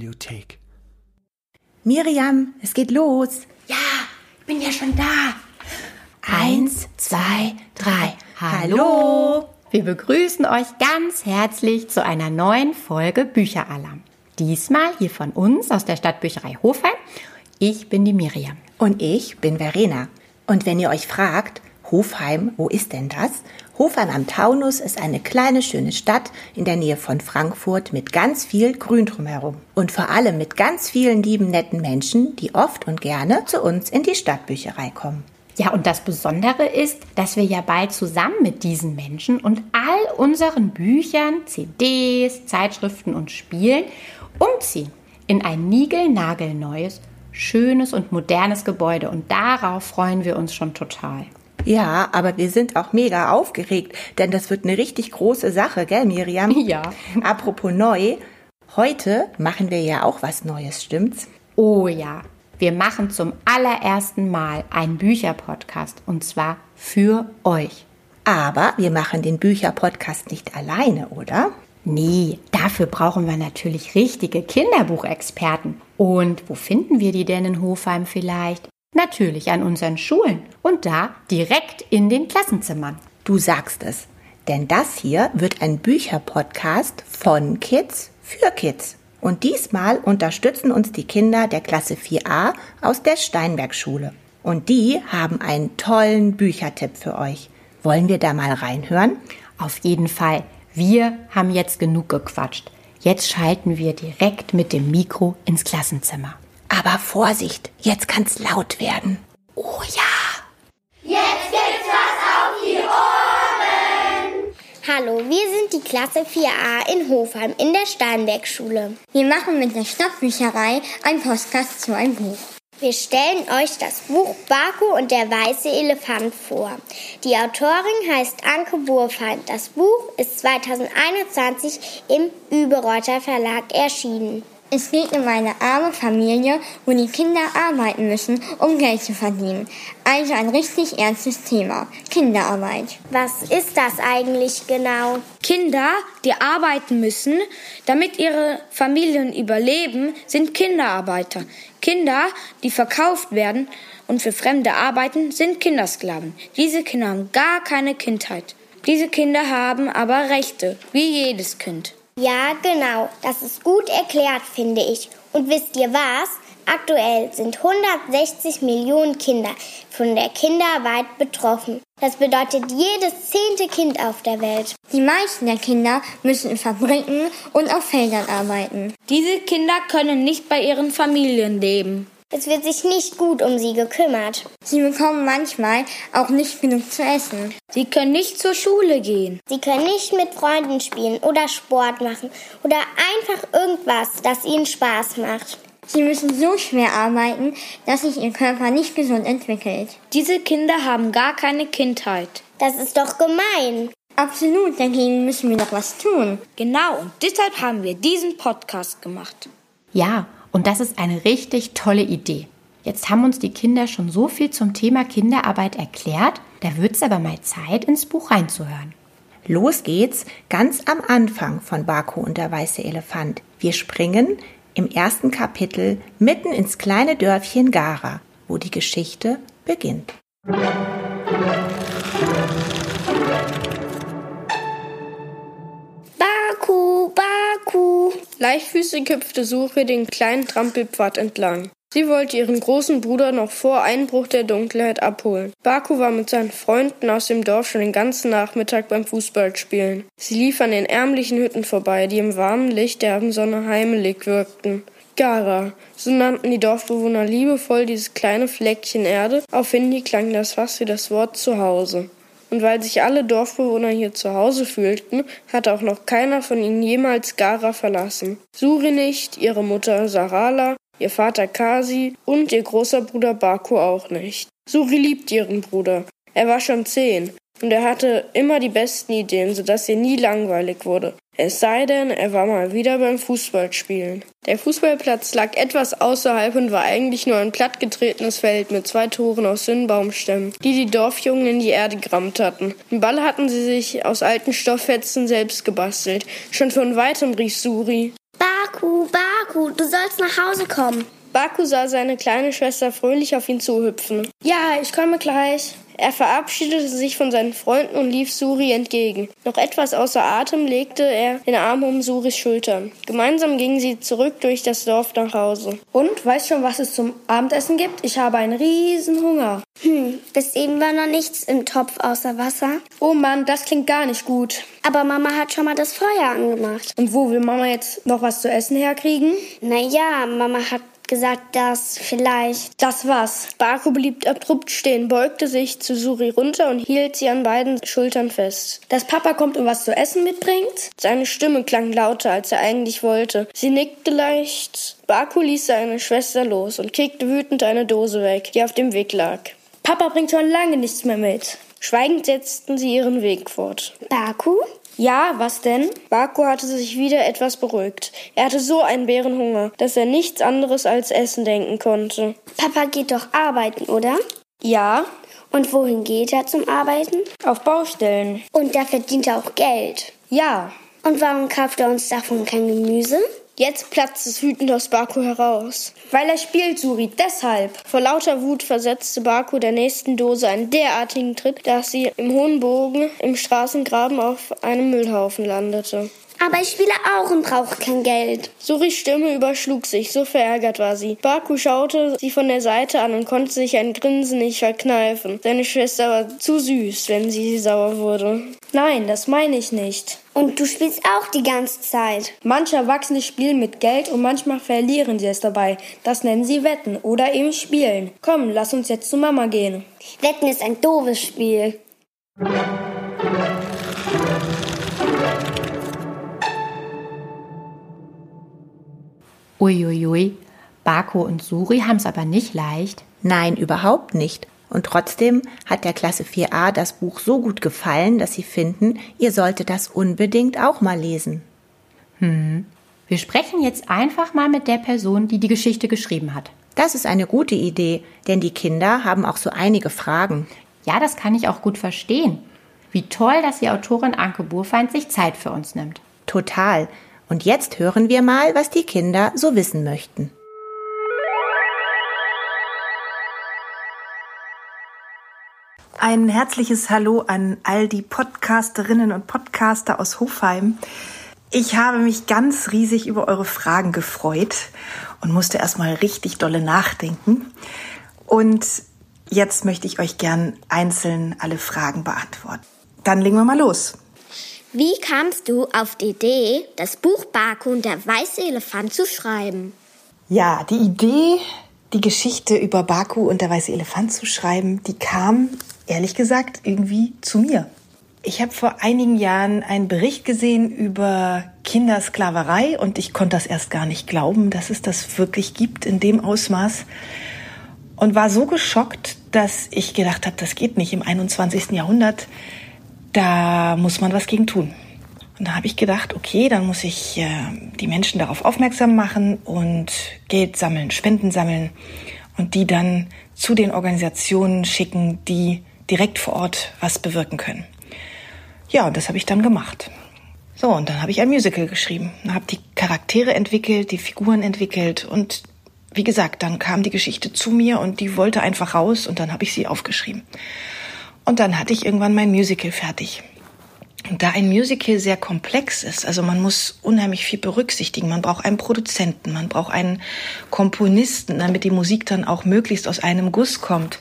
Bibliothek. Miriam, es geht los. Ja, ich bin ja schon da. Eins, zwei, drei. Hallo. Wir begrüßen euch ganz herzlich zu einer neuen Folge Bücheralarm. Diesmal hier von uns aus der Stadtbücherei Hofheim. Ich bin die Miriam. Und ich bin Verena. Und wenn ihr euch fragt, Hofheim, wo ist denn das? Hofheim am Taunus ist eine kleine, schöne Stadt in der Nähe von Frankfurt mit ganz viel Grün drumherum. Und vor allem mit ganz vielen lieben, netten Menschen, die oft und gerne zu uns in die Stadtbücherei kommen. Ja, und das Besondere ist, dass wir ja bald zusammen mit diesen Menschen und all unseren Büchern, CDs, Zeitschriften und Spielen umziehen in ein niegelnagelneues, schönes und modernes Gebäude. Und darauf freuen wir uns schon total. Ja, aber wir sind auch mega aufgeregt, denn das wird eine richtig große Sache, gell, Miriam? Ja. Apropos neu, heute machen wir ja auch was Neues, stimmt's? Oh ja, wir machen zum allerersten Mal einen Bücherpodcast und zwar für euch. Aber wir machen den Bücherpodcast nicht alleine, oder? Nee, dafür brauchen wir natürlich richtige Kinderbuchexperten. Und wo finden wir die denn in Hofheim vielleicht? Natürlich an unseren Schulen und da direkt in den Klassenzimmern. Du sagst es. Denn das hier wird ein Bücherpodcast von Kids für Kids. Und diesmal unterstützen uns die Kinder der Klasse 4a aus der Steinbergschule. Und die haben einen tollen Büchertipp für euch. Wollen wir da mal reinhören? Auf jeden Fall. Wir haben jetzt genug gequatscht. Jetzt schalten wir direkt mit dem Mikro ins Klassenzimmer. Aber Vorsicht, jetzt kann's laut werden. Oh ja! Jetzt gibt's was auf die Ohren! Hallo, wir sind die Klasse 4a in Hofheim in der Steinbergschule. Wir machen mit der Stadtbücherei ein Podcast zu einem Buch. Wir stellen euch das Buch Baku und der weiße Elefant vor. Die Autorin heißt Anke Burfeind. Das Buch ist 2021 im Überreuter Verlag erschienen. Es geht um eine arme Familie, wo die Kinder arbeiten müssen, um Geld zu verdienen. Also ein richtig ernstes Thema. Kinderarbeit. Was ist das eigentlich genau? Kinder, die arbeiten müssen, damit ihre Familien überleben, sind Kinderarbeiter. Kinder, die verkauft werden und für Fremde arbeiten, sind Kindersklaven. Diese Kinder haben gar keine Kindheit. Diese Kinder haben aber Rechte, wie jedes Kind. Ja, genau. Das ist gut erklärt, finde ich. Und wisst ihr was? Aktuell sind 160 Millionen Kinder von der Kinderarbeit betroffen. Das bedeutet jedes zehnte Kind auf der Welt. Die meisten der Kinder müssen in Fabriken und auf Feldern arbeiten. Diese Kinder können nicht bei ihren Familien leben. Es wird sich nicht gut um sie gekümmert. Sie bekommen manchmal auch nicht genug zu essen. Sie können nicht zur Schule gehen. Sie können nicht mit Freunden spielen oder Sport machen oder einfach irgendwas, das ihnen Spaß macht. Sie müssen so schwer arbeiten, dass sich ihr Körper nicht gesund entwickelt. Diese Kinder haben gar keine Kindheit. Das ist doch gemein. Absolut, dagegen müssen wir doch was tun. Genau, und deshalb haben wir diesen Podcast gemacht. Ja, und das ist eine richtig tolle Idee. Jetzt haben uns die Kinder schon so viel zum Thema Kinderarbeit erklärt, da wird es aber mal Zeit, ins Buch reinzuhören. Los geht's ganz am Anfang von Baku und der weiße Elefant. Wir springen im ersten Kapitel mitten ins kleine Dörfchen Gara, wo die Geschichte beginnt. Leichtfüßig hüpfte Suche den kleinen Trampelpfad entlang. Sie wollte ihren großen Bruder noch vor Einbruch der Dunkelheit abholen. Baku war mit seinen Freunden aus dem Dorf schon den ganzen Nachmittag beim Fußballspielen. Sie lief an den ärmlichen Hütten vorbei, die im warmen Licht der Abendsonne heimelig wirkten. Gara, so nannten die Dorfbewohner liebevoll dieses kleine Fleckchen Erde, auf Hindi klang das fast wie das Wort Zuhause. Und weil sich alle Dorfbewohner hier zu Hause fühlten, hatte auch noch keiner von ihnen jemals Gara verlassen. Suri nicht, ihre Mutter Sarala, ihr Vater Kasi und ihr großer Bruder Baku auch nicht. Suri liebt ihren Bruder. Er war schon zehn und er hatte immer die besten Ideen, sodass ihr nie langweilig wurde. Es sei denn, er war mal wieder beim Fußballspielen. Der Fußballplatz lag etwas außerhalb und war eigentlich nur ein plattgetretenes Feld mit zwei Toren aus dünnen Baumstämmen, die die Dorfjungen in die Erde gerammt hatten. Den Ball hatten sie sich aus alten Stofffetzen selbst gebastelt. Schon von weitem rief Suri. Baku, Baku, du sollst nach Hause kommen. Baku sah seine kleine Schwester fröhlich auf ihn zuhüpfen. Ja, ich komme gleich. Er verabschiedete sich von seinen Freunden und lief Suri entgegen. Noch etwas außer Atem legte er den Arm um Suris Schultern. Gemeinsam gingen sie zurück durch das Dorf nach Hause. Und, weißt schon, was es zum Abendessen gibt? Ich habe einen riesen Hunger. Hm, bis eben war noch nichts im Topf außer Wasser. Oh Mann, das klingt gar nicht gut. Aber Mama hat schon mal das Feuer angemacht. Und wo will Mama jetzt noch was zu essen herkriegen? Naja, Mama hat gesagt, dass vielleicht. Das was? Baku blieb abrupt stehen, beugte sich zu Suri runter und hielt sie an beiden Schultern fest. Dass Papa kommt und was zu essen mitbringt? Seine Stimme klang lauter, als er eigentlich wollte. Sie nickte leicht. Baku ließ seine Schwester los und kickte wütend eine Dose weg, die auf dem Weg lag. Papa bringt schon lange nichts mehr mit. Schweigend setzten sie ihren Weg fort. Baku? Ja, was denn? Baku hatte sich wieder etwas beruhigt. Er hatte so einen Bärenhunger, dass er nichts anderes als Essen denken konnte. Papa geht doch arbeiten, oder? Ja. Und wohin geht er zum Arbeiten? Auf Baustellen. Und da verdient er auch Geld. Ja. Und warum kauft er uns davon kein Gemüse? Jetzt platzt es wütend aus Baku heraus. Weil er spielt, Suri, deshalb. Vor lauter Wut versetzte Baku der nächsten Dose einen derartigen Tritt, dass sie im hohen Bogen im Straßengraben auf einem Müllhaufen landete. Aber ich spiele auch und brauche kein Geld. Suris Stimme überschlug sich, so verärgert war sie. Baku schaute sie von der Seite an und konnte sich ein Grinsen nicht verkneifen. Seine Schwester war zu süß, wenn sie sauer wurde. Nein, das meine ich nicht. Und du spielst auch die ganze Zeit. Manche Erwachsene spielen mit Geld und manchmal verlieren sie es dabei. Das nennen sie Wetten oder eben Spielen. Komm, lass uns jetzt zu Mama gehen. Wetten ist ein doofes Spiel. Uiuiui, Bako und Suri haben es aber nicht leicht. Nein, überhaupt nicht. Und trotzdem hat der Klasse 4a das Buch so gut gefallen, dass sie finden, ihr solltet das unbedingt auch mal lesen. Hm. Wir sprechen jetzt einfach mal mit der Person, die die Geschichte geschrieben hat. Das ist eine gute Idee, denn die Kinder haben auch so einige Fragen. Ja, das kann ich auch gut verstehen. Wie toll, dass die Autorin Anke Burfeind sich Zeit für uns nimmt. Total. Und jetzt hören wir mal, was die Kinder so wissen möchten. Ein herzliches Hallo an all die Podcasterinnen und Podcaster aus Hofheim. Ich habe mich ganz riesig über eure Fragen gefreut und musste erstmal richtig dolle nachdenken. Und jetzt möchte ich euch gern einzeln alle Fragen beantworten. Dann legen wir mal los. Wie kamst du auf die Idee, das Buch Baku und der weiße Elefant zu schreiben? Ja, die Idee, die Geschichte über Baku und der weiße Elefant zu schreiben, die kam, ehrlich gesagt, irgendwie zu mir. Ich habe vor einigen Jahren einen Bericht gesehen über Kindersklaverei und ich konnte das erst gar nicht glauben, dass es das wirklich gibt in dem Ausmaß und war so geschockt, dass ich gedacht habe, das geht nicht im 21. Jahrhundert da muss man was gegen tun. Und da habe ich gedacht, okay, dann muss ich äh, die Menschen darauf aufmerksam machen und Geld sammeln, Spenden sammeln und die dann zu den Organisationen schicken, die direkt vor Ort was bewirken können. Ja, und das habe ich dann gemacht. So, und dann habe ich ein Musical geschrieben, habe die Charaktere entwickelt, die Figuren entwickelt und wie gesagt, dann kam die Geschichte zu mir und die wollte einfach raus und dann habe ich sie aufgeschrieben. Und dann hatte ich irgendwann mein Musical fertig. Und da ein Musical sehr komplex ist, also man muss unheimlich viel berücksichtigen. Man braucht einen Produzenten, man braucht einen Komponisten, damit die Musik dann auch möglichst aus einem Guss kommt.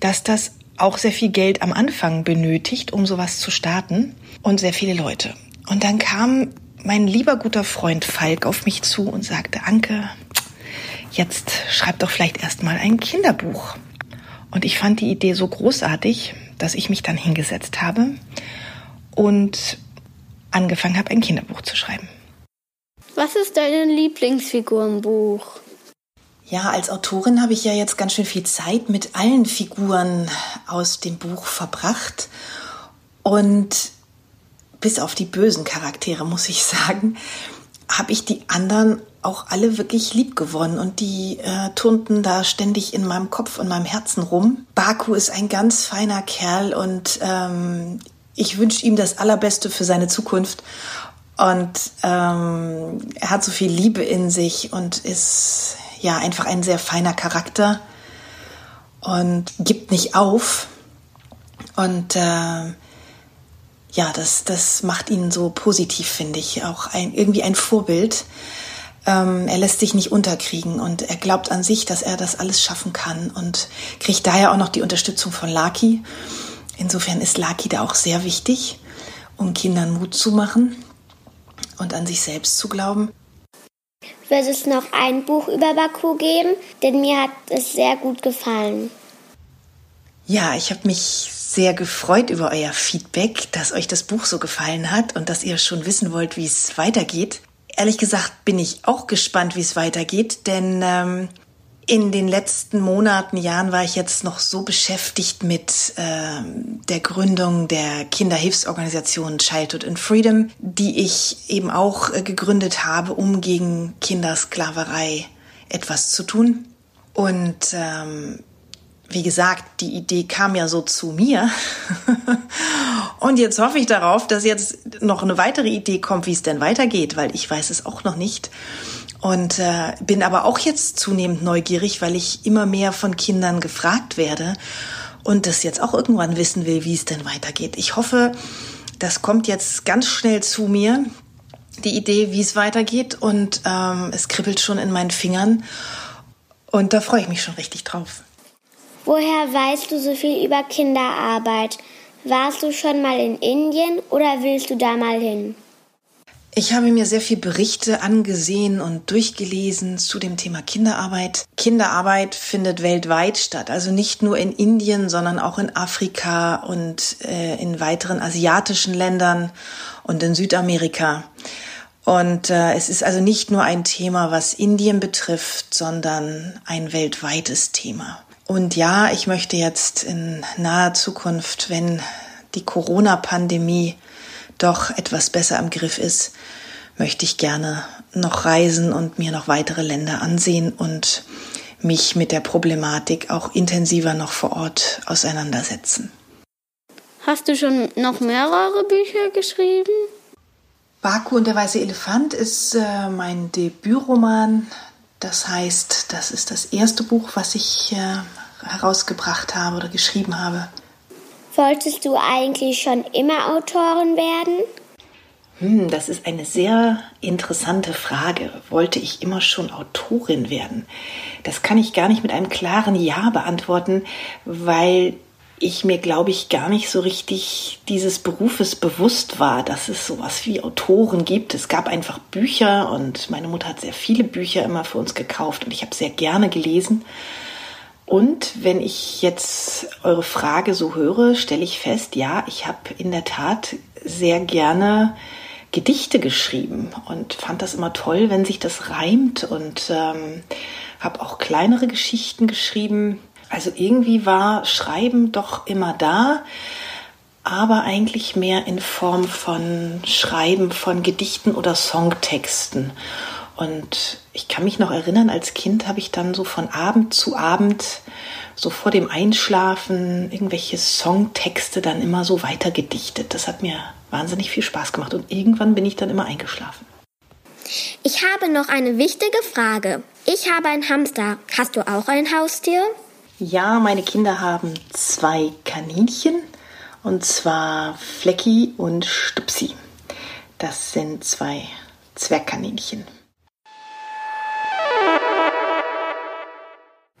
Dass das auch sehr viel Geld am Anfang benötigt, um sowas zu starten und sehr viele Leute. Und dann kam mein lieber guter Freund Falk auf mich zu und sagte, Anke, jetzt schreib doch vielleicht erstmal ein Kinderbuch. Und ich fand die Idee so großartig, dass ich mich dann hingesetzt habe und angefangen habe, ein Kinderbuch zu schreiben. Was ist dein Lieblingsfigurenbuch? Ja, als Autorin habe ich ja jetzt ganz schön viel Zeit mit allen Figuren aus dem Buch verbracht. Und bis auf die bösen Charaktere, muss ich sagen, habe ich die anderen auch alle wirklich lieb gewonnen und die äh, turnten da ständig in meinem Kopf und meinem Herzen rum. Baku ist ein ganz feiner Kerl und ähm, ich wünsche ihm das Allerbeste für seine Zukunft. Und ähm, er hat so viel Liebe in sich und ist ja einfach ein sehr feiner Charakter und gibt nicht auf. Und äh, ja, das, das macht ihn so positiv, finde ich. Auch ein, irgendwie ein Vorbild. Ähm, er lässt sich nicht unterkriegen und er glaubt an sich, dass er das alles schaffen kann und kriegt daher auch noch die Unterstützung von Laki. Insofern ist Laki da auch sehr wichtig, um Kindern Mut zu machen und an sich selbst zu glauben. Wird es noch ein Buch über Baku geben? Denn mir hat es sehr gut gefallen. Ja, ich habe mich sehr gefreut über euer Feedback, dass euch das Buch so gefallen hat und dass ihr schon wissen wollt, wie es weitergeht. Ehrlich gesagt bin ich auch gespannt, wie es weitergeht, denn ähm, in den letzten Monaten, Jahren war ich jetzt noch so beschäftigt mit äh, der Gründung der Kinderhilfsorganisation Childhood in Freedom, die ich eben auch äh, gegründet habe, um gegen Kindersklaverei etwas zu tun. Und ähm, wie gesagt, die Idee kam ja so zu mir. Und jetzt hoffe ich darauf, dass jetzt noch eine weitere Idee kommt, wie es denn weitergeht, weil ich weiß es auch noch nicht. Und äh, bin aber auch jetzt zunehmend neugierig, weil ich immer mehr von Kindern gefragt werde und das jetzt auch irgendwann wissen will, wie es denn weitergeht. Ich hoffe, das kommt jetzt ganz schnell zu mir, die Idee, wie es weitergeht. Und ähm, es kribbelt schon in meinen Fingern. Und da freue ich mich schon richtig drauf. Woher weißt du so viel über Kinderarbeit? Warst du schon mal in Indien oder willst du da mal hin? Ich habe mir sehr viel Berichte angesehen und durchgelesen zu dem Thema Kinderarbeit. Kinderarbeit findet weltweit statt, also nicht nur in Indien, sondern auch in Afrika und äh, in weiteren asiatischen Ländern und in Südamerika. Und äh, es ist also nicht nur ein Thema, was Indien betrifft, sondern ein weltweites Thema. Und ja, ich möchte jetzt in naher Zukunft, wenn die Corona-Pandemie doch etwas besser im Griff ist, möchte ich gerne noch reisen und mir noch weitere Länder ansehen und mich mit der Problematik auch intensiver noch vor Ort auseinandersetzen. Hast du schon noch mehrere Bücher geschrieben? Baku und der weiße Elefant ist äh, mein Debütroman. Das heißt, das ist das erste Buch, was ich äh, herausgebracht habe oder geschrieben habe. Wolltest du eigentlich schon immer Autorin werden? Hm, das ist eine sehr interessante Frage. Wollte ich immer schon Autorin werden? Das kann ich gar nicht mit einem klaren Ja beantworten, weil ich mir, glaube ich, gar nicht so richtig dieses Berufes bewusst war, dass es sowas wie Autoren gibt. Es gab einfach Bücher und meine Mutter hat sehr viele Bücher immer für uns gekauft und ich habe sehr gerne gelesen. Und wenn ich jetzt eure Frage so höre, stelle ich fest, ja, ich habe in der Tat sehr gerne Gedichte geschrieben und fand das immer toll, wenn sich das reimt und ähm, habe auch kleinere Geschichten geschrieben. Also irgendwie war Schreiben doch immer da, aber eigentlich mehr in Form von Schreiben von Gedichten oder Songtexten. Und ich kann mich noch erinnern, als Kind habe ich dann so von Abend zu Abend, so vor dem Einschlafen, irgendwelche Songtexte dann immer so weitergedichtet. Das hat mir wahnsinnig viel Spaß gemacht und irgendwann bin ich dann immer eingeschlafen. Ich habe noch eine wichtige Frage. Ich habe einen Hamster. Hast du auch ein Haustier? Ja, meine Kinder haben zwei Kaninchen und zwar Flecki und Stupsi. Das sind zwei Zwergkaninchen.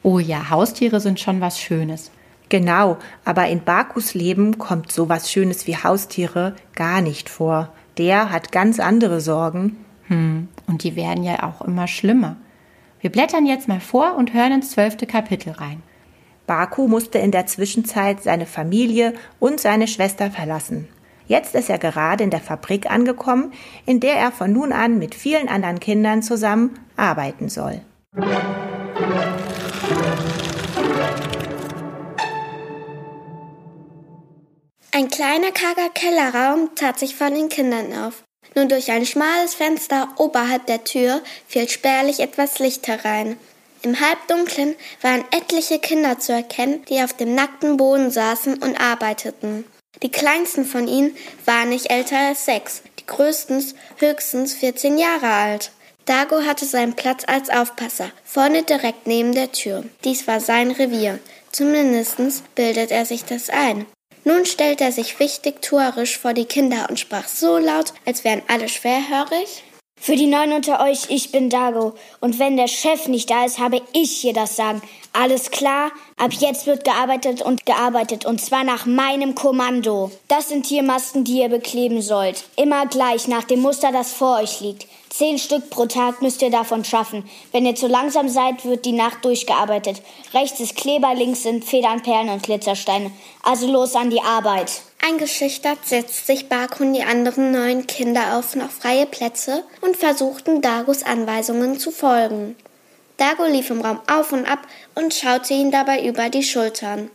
Oh ja, Haustiere sind schon was Schönes. Genau, aber in Bakus Leben kommt sowas Schönes wie Haustiere gar nicht vor. Der hat ganz andere Sorgen. Hm, und die werden ja auch immer schlimmer. Wir blättern jetzt mal vor und hören ins zwölfte Kapitel rein. Baku musste in der Zwischenzeit seine Familie und seine Schwester verlassen. Jetzt ist er gerade in der Fabrik angekommen, in der er von nun an mit vielen anderen Kindern zusammen arbeiten soll. Ein kleiner karger Kellerraum tat sich von den Kindern auf. Nur durch ein schmales Fenster oberhalb der Tür fiel spärlich etwas Licht herein. Im Halbdunklen waren etliche Kinder zu erkennen, die auf dem nackten Boden saßen und arbeiteten. Die kleinsten von ihnen waren nicht älter als sechs. die größtens höchstens 14 Jahre alt. Dago hatte seinen Platz als Aufpasser, vorne direkt neben der Tür. Dies war sein Revier. Zumindest bildet er sich das ein. Nun stellt er sich wichtig tuerisch vor die Kinder und sprach so laut, als wären alle schwerhörig. Für die Neuen unter euch, ich bin Dago. Und wenn der Chef nicht da ist, habe ich hier das Sagen. Alles klar? Ab jetzt wird gearbeitet und gearbeitet. Und zwar nach meinem Kommando. Das sind Tiermasken, die ihr bekleben sollt. Immer gleich nach dem Muster, das vor euch liegt. Zehn Stück pro Tag müsst ihr davon schaffen. Wenn ihr zu langsam seid, wird die Nacht durchgearbeitet. Rechts ist Kleber, links sind Federn, Perlen und Glitzersteine. Also los an die Arbeit. Eingeschüchtert setzt sich Baku und die anderen neun Kinder auf noch freie Plätze und versuchten Dagos Anweisungen zu folgen. Dago lief im Raum auf und ab und schaute ihn dabei über die Schultern.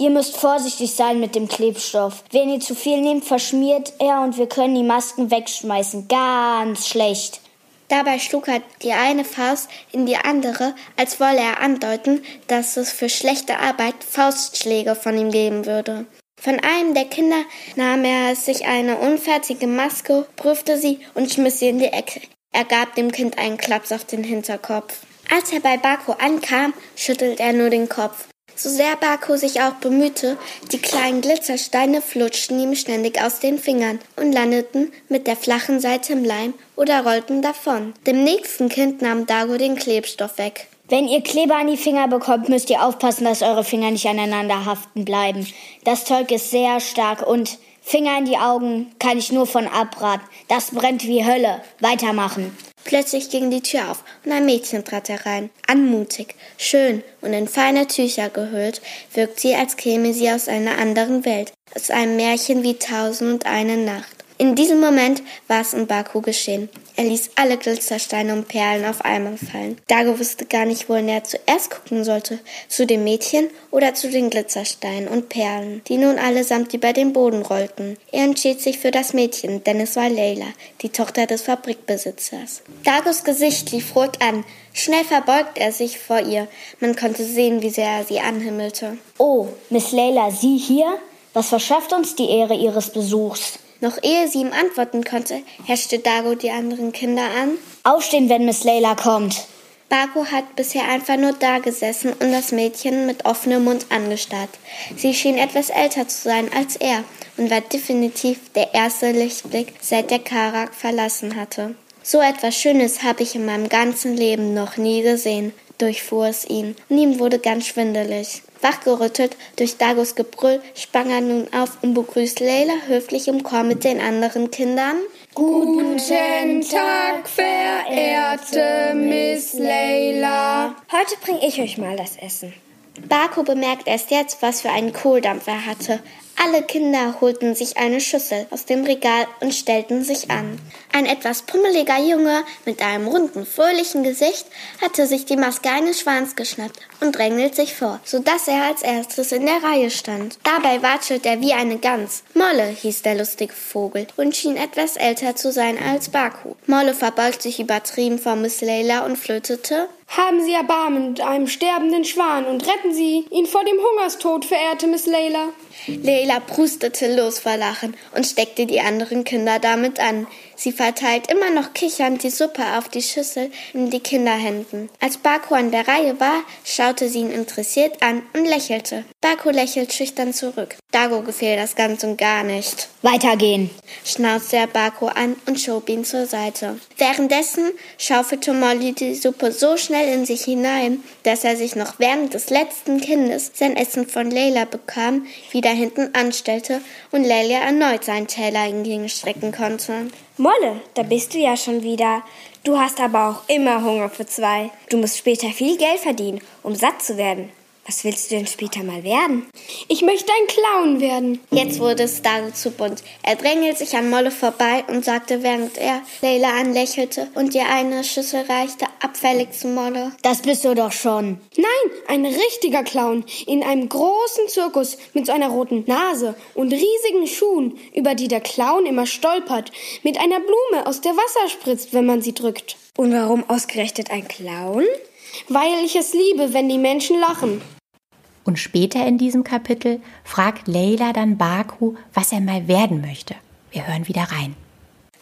Ihr müsst vorsichtig sein mit dem Klebstoff. Wenn ihr zu viel nehmt, verschmiert er und wir können die Masken wegschmeißen. Ganz schlecht. Dabei schlug er die eine Faust in die andere, als wolle er andeuten, dass es für schlechte Arbeit Faustschläge von ihm geben würde. Von einem der Kinder nahm er sich eine unfertige Maske, prüfte sie und schmiss sie in die Ecke. Er gab dem Kind einen Klaps auf den Hinterkopf. Als er bei Bako ankam, schüttelt er nur den Kopf. So sehr Bako sich auch bemühte, die kleinen Glitzersteine flutschten ihm ständig aus den Fingern und landeten mit der flachen Seite im Leim oder rollten davon. Dem nächsten Kind nahm Dago den Klebstoff weg. Wenn ihr Kleber an die Finger bekommt, müsst ihr aufpassen, dass eure Finger nicht aneinander haften bleiben. Das Zeug ist sehr stark und Finger in die Augen kann ich nur von abraten. Das brennt wie Hölle. Weitermachen. Plötzlich ging die Tür auf und ein Mädchen trat herein. Anmutig, schön und in feine Tücher gehüllt, wirkt sie, als käme sie aus einer anderen Welt, aus einem Märchen wie Tausend und eine Nacht. In diesem Moment war es in Baku geschehen. Er ließ alle Glitzersteine und Perlen auf einmal fallen. Dago wusste gar nicht, wohin er zuerst gucken sollte. Zu dem Mädchen oder zu den Glitzersteinen und Perlen, die nun allesamt über den Boden rollten. Er entschied sich für das Mädchen, denn es war Leila, die Tochter des Fabrikbesitzers. Dagos Gesicht lief rot an. Schnell verbeugte er sich vor ihr. Man konnte sehen, wie sehr er sie anhimmelte. Oh, Miss Leila, Sie hier? Was verschafft uns die Ehre Ihres Besuchs? Noch ehe sie ihm antworten konnte, herrschte Dago die anderen Kinder an. Aufstehen, wenn Miss Layla kommt. Baku hat bisher einfach nur dagesessen und das Mädchen mit offenem Mund angestarrt. Sie schien etwas älter zu sein als er und war definitiv der erste Lichtblick, seit der Karak verlassen hatte. So etwas Schönes habe ich in meinem ganzen Leben noch nie gesehen, durchfuhr es ihn, und ihm wurde ganz schwindelig. Wachgerüttelt durch Dagos Gebrüll sprang er nun auf und begrüßt Leila höflich im Chor mit den anderen Kindern. Guten Tag, verehrte Miss Leila. Heute bringe ich euch mal das Essen. Baku bemerkt erst jetzt, was für einen Kohldampf er hatte. Alle Kinder holten sich eine Schüssel aus dem Regal und stellten sich an. Ein etwas pummeliger Junge mit einem runden, fröhlichen Gesicht hatte sich die Maske eines Schwans geschnappt und drängelt sich vor, so dass er als erstes in der Reihe stand. Dabei watschelt er wie eine Gans. Molle hieß der lustige Vogel und schien etwas älter zu sein als Baku. Molle verbeugt sich übertrieben vor Miss Leila und flötete haben Sie Erbarmen mit einem sterbenden Schwan und retten Sie ihn vor dem Hungerstod, verehrte Miss Leila. Leila prustete los vor Lachen und steckte die anderen Kinder damit an. Sie verteilt immer noch kichernd die Suppe auf die Schüssel in die Kinderhänden. Als Baku an der Reihe war, schaute sie ihn interessiert an und lächelte. Baku lächelt schüchtern zurück. Dago gefiel das ganz und gar nicht. Weitergehen, schnauzte er Baku an und schob ihn zur Seite. Währenddessen schaufelte Molly die Suppe so schnell in sich hinein, dass er sich noch während des letzten Kindes sein Essen von Leila bekam, wieder hinten anstellte und Leila erneut seinen Teller entgegenstrecken konnte. Molle, da bist du ja schon wieder. Du hast aber auch immer Hunger für zwei. Du musst später viel Geld verdienen, um satt zu werden. Was willst du denn später mal werden? Ich möchte ein Clown werden. Jetzt wurde es zu bunt. Er drängelt sich an Molle vorbei und sagte, während er Leila anlächelte und ihr eine Schüssel reichte, abfällig zu Molle. Das bist du doch schon. Nein, ein richtiger Clown. In einem großen Zirkus mit so einer roten Nase und riesigen Schuhen, über die der Clown immer stolpert, mit einer Blume, aus der Wasser spritzt, wenn man sie drückt. Und warum ausgerechnet ein Clown? Weil ich es liebe, wenn die Menschen lachen. Und später in diesem Kapitel fragt Leila dann Baku, was er mal werden möchte. Wir hören wieder rein.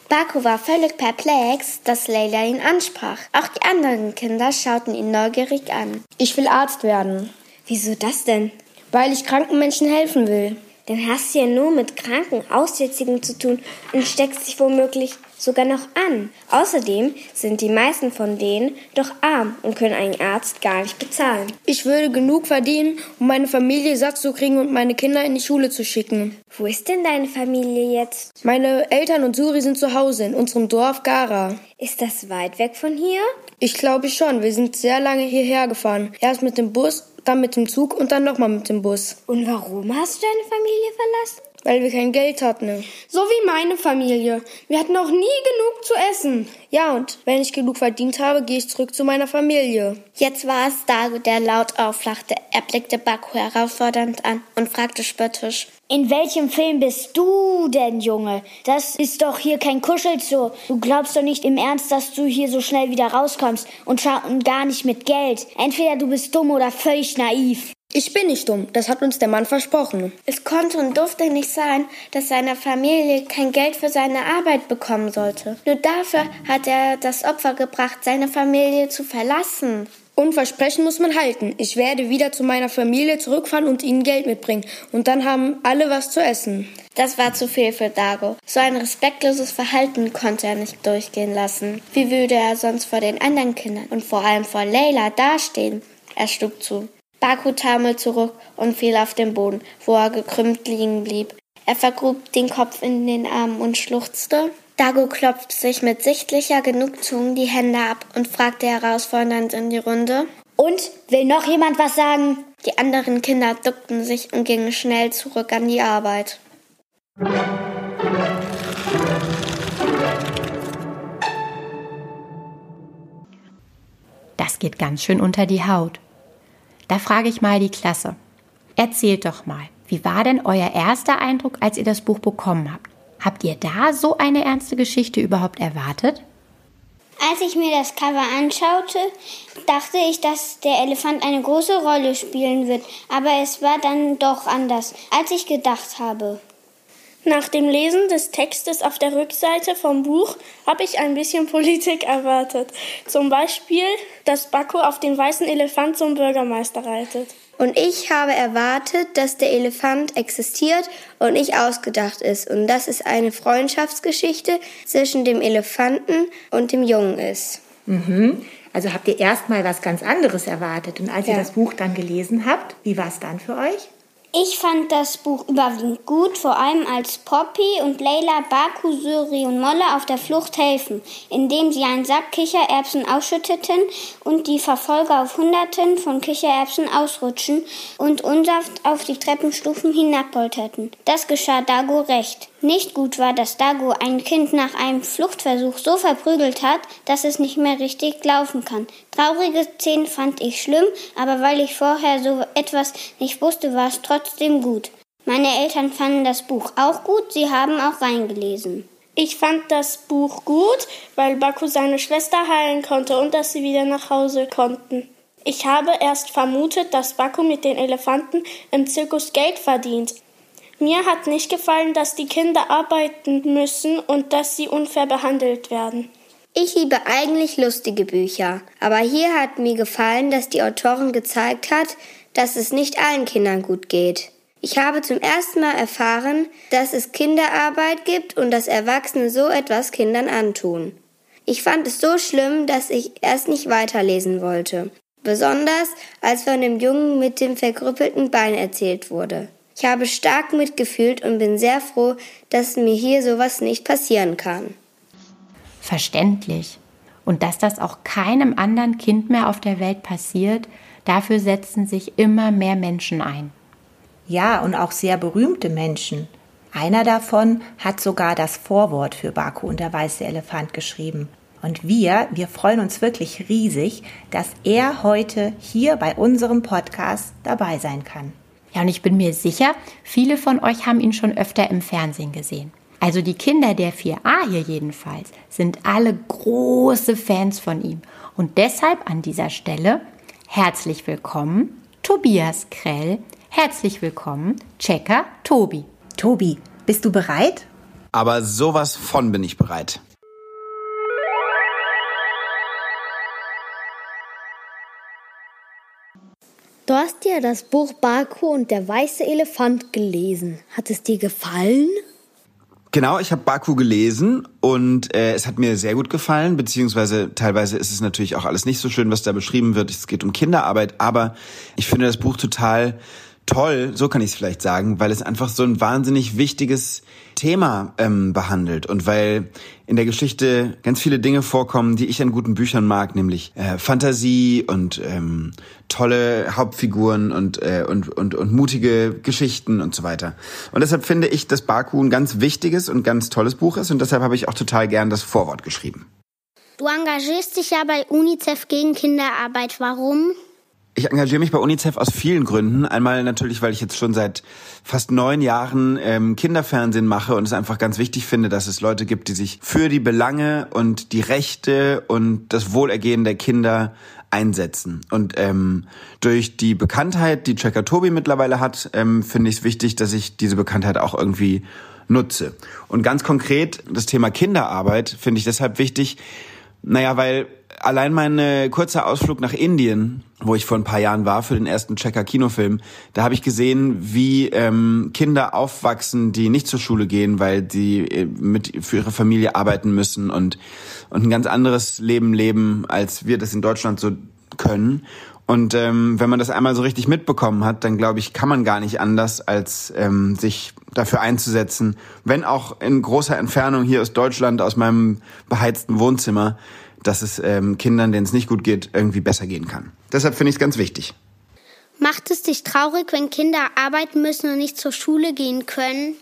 Baku war völlig perplex, dass Leila ihn ansprach. Auch die anderen Kinder schauten ihn neugierig an. Ich will Arzt werden. Wieso das denn? Weil ich kranken Menschen helfen will. Dann hast du ja nur mit kranken Aussätzigen zu tun und steckst dich womöglich sogar noch an. Außerdem sind die meisten von denen doch arm und können einen Arzt gar nicht bezahlen. Ich würde genug verdienen, um meine Familie satt zu kriegen und meine Kinder in die Schule zu schicken. Wo ist denn deine Familie jetzt? Meine Eltern und Suri sind zu Hause in unserem Dorf Gara. Ist das weit weg von hier? Ich glaube schon. Wir sind sehr lange hierher gefahren. Erst mit dem Bus, dann mit dem Zug und dann nochmal mit dem Bus. Und warum hast du deine Familie verlassen? Weil wir kein Geld hatten. So wie meine Familie. Wir hatten auch nie genug zu essen. Ja, und wenn ich genug verdient habe, gehe ich zurück zu meiner Familie. Jetzt war es Dago, der laut auflachte. Er blickte Baku herausfordernd an und fragte spöttisch. In welchem Film bist du denn, Junge? Das ist doch hier kein Kuschelzoo. Du glaubst doch nicht im Ernst, dass du hier so schnell wieder rauskommst und, und gar nicht mit Geld. Entweder du bist dumm oder völlig naiv. Ich bin nicht dumm, das hat uns der Mann versprochen. Es konnte und durfte nicht sein, dass seine Familie kein Geld für seine Arbeit bekommen sollte. Nur dafür hat er das Opfer gebracht, seine Familie zu verlassen. Und Versprechen muss man halten. Ich werde wieder zu meiner Familie zurückfahren und ihnen Geld mitbringen. Und dann haben alle was zu essen. Das war zu viel für Dago. So ein respektloses Verhalten konnte er nicht durchgehen lassen. Wie würde er sonst vor den anderen Kindern und vor allem vor Leila dastehen? Er schlug zu. Baku taumelte zurück und fiel auf den Boden, wo er gekrümmt liegen blieb. Er vergrub den Kopf in den Armen und schluchzte. Dago klopfte sich mit sichtlicher Genugtuung die Hände ab und fragte herausfordernd in die Runde. Und will noch jemand was sagen? Die anderen Kinder duckten sich und gingen schnell zurück an die Arbeit. Das geht ganz schön unter die Haut. Da frage ich mal die Klasse. Erzählt doch mal, wie war denn euer erster Eindruck, als ihr das Buch bekommen habt? Habt ihr da so eine ernste Geschichte überhaupt erwartet? Als ich mir das Cover anschaute, dachte ich, dass der Elefant eine große Rolle spielen wird, aber es war dann doch anders, als ich gedacht habe. Nach dem Lesen des Textes auf der Rückseite vom Buch habe ich ein bisschen Politik erwartet. Zum Beispiel, dass Baku auf den weißen Elefant zum Bürgermeister reitet. Und ich habe erwartet, dass der Elefant existiert und nicht ausgedacht ist und dass es eine Freundschaftsgeschichte zwischen dem Elefanten und dem Jungen ist. Mhm. Also habt ihr erstmal was ganz anderes erwartet und als Ja. ihr das Buch dann gelesen habt, wie war es dann für euch? Ich fand das Buch überwiegend gut, vor allem als Poppy und Leila Baku, Suri und Molle auf der Flucht helfen, indem sie einen Sack Kichererbsen ausschütteten und die Verfolger auf Hunderten von Kichererbsen ausrutschen und unsanft auf die Treppenstufen hinabpolterten. Das geschah Dago recht. Nicht gut war, dass Dago ein Kind nach einem Fluchtversuch so verprügelt hat, dass es nicht mehr richtig laufen kann. Traurige Szenen fand ich schlimm, aber weil ich vorher so etwas nicht wusste, war es trotzdem gut. Meine Eltern fanden das Buch auch gut, sie haben auch reingelesen. Ich fand das Buch gut, weil Baku seine Schwester heilen konnte und dass sie wieder nach Hause konnten. Ich habe erst vermutet, dass Baku mit den Elefanten im Zirkus Geld verdient. Mir hat nicht gefallen, dass die Kinder arbeiten müssen und dass sie unfair behandelt werden. Ich liebe eigentlich lustige Bücher, aber hier hat mir gefallen, dass die Autorin gezeigt hat, dass es nicht allen Kindern gut geht. Ich habe zum ersten Mal erfahren, dass es Kinderarbeit gibt und dass Erwachsene so etwas Kindern antun. Ich fand es so schlimm, dass ich erst nicht weiterlesen wollte. Besonders als von dem Jungen mit dem verkrüppelten Bein erzählt wurde. Ich habe stark mitgefühlt und bin sehr froh, dass mir hier sowas nicht passieren kann. Verständlich. Und dass das auch keinem anderen Kind mehr auf der Welt passiert, dafür setzen sich immer mehr Menschen ein. Ja, und auch sehr berühmte Menschen. Einer davon hat sogar das Vorwort für Baku und der weiße Elefant geschrieben. Und wir, wir freuen uns wirklich riesig, dass er heute hier bei unserem Podcast dabei sein kann. Ja, und ich bin mir sicher, viele von euch haben ihn schon öfter im Fernsehen gesehen. Also die Kinder der 4a hier jedenfalls sind alle große Fans von ihm. Und deshalb an dieser Stelle herzlich willkommen Tobias Krell, herzlich willkommen Checker Tobi. Tobi, bist du bereit? Aber sowas von bin ich bereit. Ja das Buch Baku und der weiße Elefant gelesen. Hat es dir gefallen? Genau, ich habe Baku gelesen und äh, es hat mir sehr gut gefallen, beziehungsweise teilweise ist es natürlich auch alles nicht so schön, was da beschrieben wird. Es geht um Kinderarbeit, aber ich finde das Buch total toll, so kann ich es vielleicht sagen, weil es einfach so ein wahnsinnig wichtiges Thema ähm, behandelt und weil in der Geschichte ganz viele Dinge vorkommen, die ich an guten Büchern mag, nämlich äh, Fantasie und ähm, tolle Hauptfiguren und, äh, und, und, und mutige Geschichten und so weiter. Und deshalb finde ich, dass Baku ein ganz wichtiges und ganz tolles Buch ist und deshalb habe ich auch total gern das Vorwort geschrieben. Du engagierst dich ja bei UNICEF gegen Kinderarbeit. Warum? Ich engagiere mich bei UNICEF aus vielen Gründen. Einmal natürlich, weil ich jetzt schon seit fast neun Jahren ähm, Kinderfernsehen mache und es einfach ganz wichtig finde, dass es Leute gibt, die sich für die Belange und die Rechte und das Wohlergehen der Kinder einsetzen. Und ähm, durch die Bekanntheit, die Checker Tobi mittlerweile hat, ähm, finde ich es wichtig, dass ich diese Bekanntheit auch irgendwie nutze. Und ganz konkret das Thema Kinderarbeit finde ich deshalb wichtig, naja, weil allein mein kurzer Ausflug nach Indien, wo ich vor ein paar Jahren war für den ersten Checker Kinofilm, da habe ich gesehen, wie ähm, Kinder aufwachsen, die nicht zur Schule gehen, weil sie äh, mit für ihre Familie arbeiten müssen und und ein ganz anderes Leben leben, als wir das in Deutschland so können. Und ähm, wenn man das einmal so richtig mitbekommen hat, dann glaube ich, kann man gar nicht anders, als ähm, sich dafür einzusetzen, wenn auch in großer Entfernung hier aus Deutschland, aus meinem beheizten Wohnzimmer, dass es ähm, Kindern, denen es nicht gut geht, irgendwie besser gehen kann. Deshalb finde ich es ganz wichtig. Macht es dich traurig, wenn Kinder arbeiten müssen und nicht zur Schule gehen können?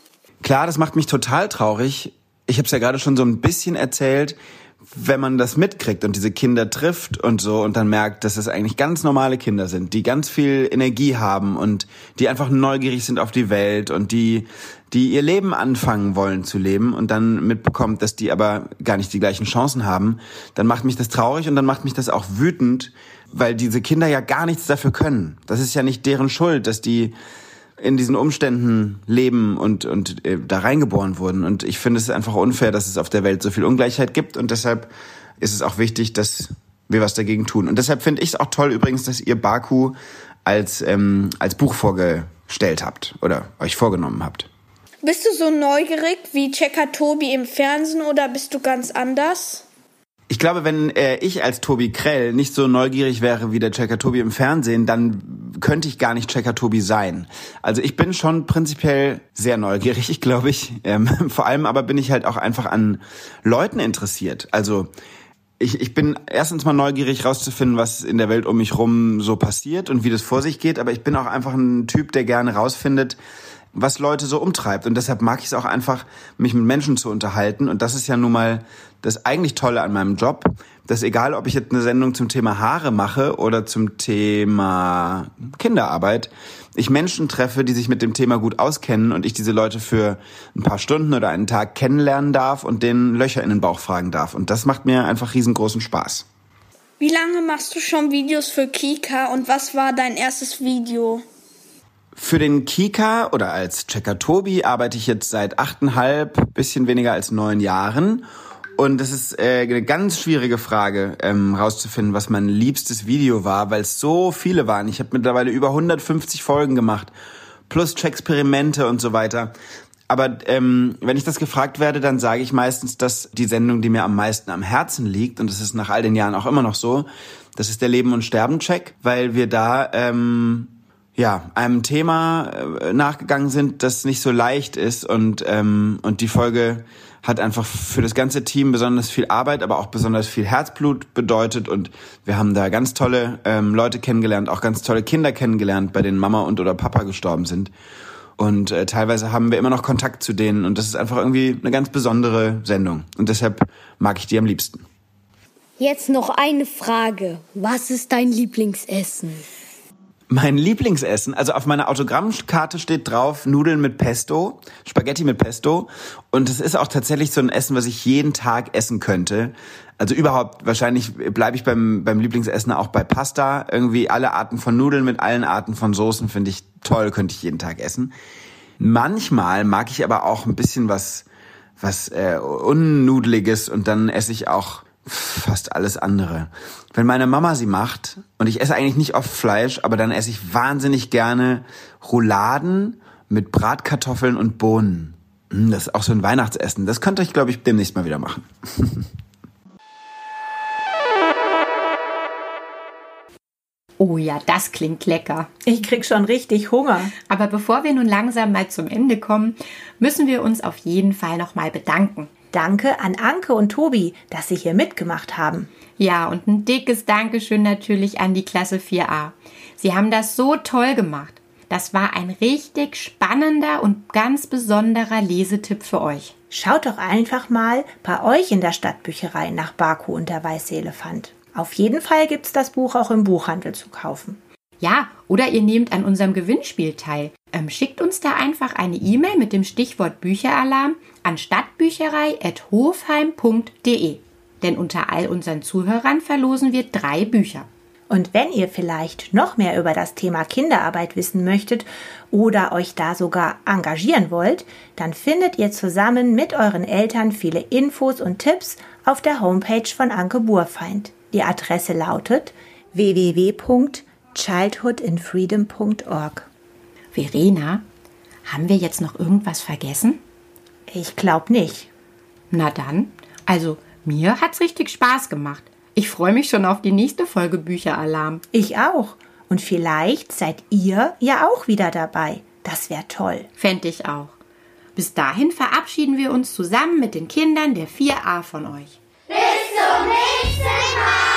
Klar, das macht mich total traurig. Ich habe es ja gerade schon so ein bisschen erzählt, wenn man das mitkriegt und diese Kinder trifft und so und dann merkt, dass es eigentlich ganz normale Kinder sind, die ganz viel Energie haben und die einfach neugierig sind auf die Welt und die die ihr Leben anfangen wollen zu leben und dann mitbekommt, dass die aber gar nicht die gleichen Chancen haben, dann macht mich das traurig und dann macht mich das auch wütend, weil diese Kinder ja gar nichts dafür können. Das ist ja nicht deren Schuld, dass die in diesen Umständen leben und, und äh, da reingeboren wurden. Und ich finde es einfach unfair, dass es auf der Welt so viel Ungleichheit gibt und deshalb ist es auch wichtig, dass wir was dagegen tun. Und deshalb finde ich es auch toll übrigens, dass ihr Baku als, ähm, als Buch vorgestellt habt oder euch vorgenommen habt. Bist du so neugierig wie Checker Tobi im Fernsehen oder bist du ganz anders? Ich glaube, wenn äh, ich als Tobi Krell nicht so neugierig wäre wie der Checker Tobi im Fernsehen, dann könnte ich gar nicht Checker Tobi sein. Also ich bin schon prinzipiell sehr neugierig, glaube ich. Ähm, vor allem aber bin ich halt auch einfach an Leuten interessiert. Also ich, ich bin erstens mal neugierig rauszufinden, was in der Welt um mich rum so passiert und wie das vor sich geht, aber ich bin auch einfach ein Typ, der gerne rausfindet, was Leute so umtreibt. Und deshalb mag ich es auch einfach, mich mit Menschen zu unterhalten. Und das ist ja nun mal das eigentlich Tolle an meinem Job, dass egal, ob ich jetzt eine Sendung zum Thema Haare mache oder zum Thema Kinderarbeit, ich Menschen treffe, die sich mit dem Thema gut auskennen und ich diese Leute für ein paar Stunden oder einen Tag kennenlernen darf und denen Löcher in den Bauch fragen darf. Und das macht mir einfach riesengroßen Spaß. Wie lange machst du schon Videos für Kika und was war dein erstes Video? Für den Kika oder als Checker Tobi arbeite ich jetzt seit achteinhalb, bisschen weniger als neun Jahren. Und es ist äh, eine ganz schwierige Frage, ähm, rauszufinden, was mein liebstes Video war, weil es so viele waren. Ich habe mittlerweile über 150 Folgen gemacht, plus Experimente und so weiter. Aber ähm, wenn ich das gefragt werde, dann sage ich meistens, dass die Sendung, die mir am meisten am Herzen liegt, und das ist nach all den Jahren auch immer noch so, das ist der Leben- und Sterben-Check, weil wir da ähm, ja, einem Thema äh, nachgegangen sind, das nicht so leicht ist und ähm, und die Folge hat einfach für das ganze Team besonders viel Arbeit, aber auch besonders viel Herzblut bedeutet und wir haben da ganz tolle ähm, Leute kennengelernt, auch ganz tolle Kinder kennengelernt, bei denen Mama und oder Papa gestorben sind und äh, teilweise haben wir immer noch Kontakt zu denen und das ist einfach irgendwie eine ganz besondere Sendung und deshalb mag ich die am liebsten. Jetzt noch eine Frage. Was ist dein Lieblingsessen? Mein Lieblingsessen, also auf meiner Autogrammkarte steht drauf Nudeln mit Pesto, Spaghetti mit Pesto. Und es ist auch tatsächlich so ein Essen, was ich jeden Tag essen könnte. Also überhaupt, wahrscheinlich bleibe ich beim, beim Lieblingsessen auch bei Pasta. Irgendwie alle Arten von Nudeln mit allen Arten von Soßen finde ich toll, könnte ich jeden Tag essen. Manchmal mag ich aber auch ein bisschen was was äh, Unnudeliges und dann esse ich auch fast alles andere. Wenn meine Mama sie macht, und ich esse eigentlich nicht oft Fleisch, aber dann esse ich wahnsinnig gerne Rouladen mit Bratkartoffeln und Bohnen. Hm, das ist auch so ein Weihnachtsessen. Das könnte ich, glaube ich, demnächst mal wieder machen. Oh ja, das klingt lecker. Ich krieg schon richtig Hunger. Aber bevor wir nun langsam mal zum Ende kommen, müssen wir uns auf jeden Fall noch mal bedanken. Danke an Anke und Tobi, dass sie hier mitgemacht haben. Ja, und ein dickes Dankeschön natürlich an die Klasse 4a. Sie haben das so toll gemacht. Das war ein richtig spannender und ganz besonderer Lesetipp für euch. Schaut doch einfach mal bei euch in der Stadtbücherei nach Baku und der weiße Elefant. Auf jeden Fall gibt's das Buch auch im Buchhandel zu kaufen. Ja, oder ihr nehmt an unserem Gewinnspiel teil. Ähm, schickt uns da einfach eine E-Mail mit dem Stichwort Bücheralarm an stadtbücherei.hofheim.de. Denn unter all unseren Zuhörern verlosen wir drei Bücher. Und wenn ihr vielleicht noch mehr über das Thema Kinderarbeit wissen möchtet oder euch da sogar engagieren wollt, dann findet ihr zusammen mit euren Eltern viele Infos und Tipps auf der Homepage von Anke Burfeind. Die Adresse lautet www.childhoodinfreedom.org. Verena, haben wir jetzt noch irgendwas vergessen? Ich glaube nicht. Na dann, also mir hat's richtig Spaß gemacht. Ich freue mich schon auf die nächste Folge Bücheralarm. Ich auch. Und vielleicht seid ihr ja auch wieder dabei. Das wäre toll. Fände ich auch. Bis dahin verabschieden wir uns zusammen mit den Kindern der 4a von euch. Bis zum nächsten Mal.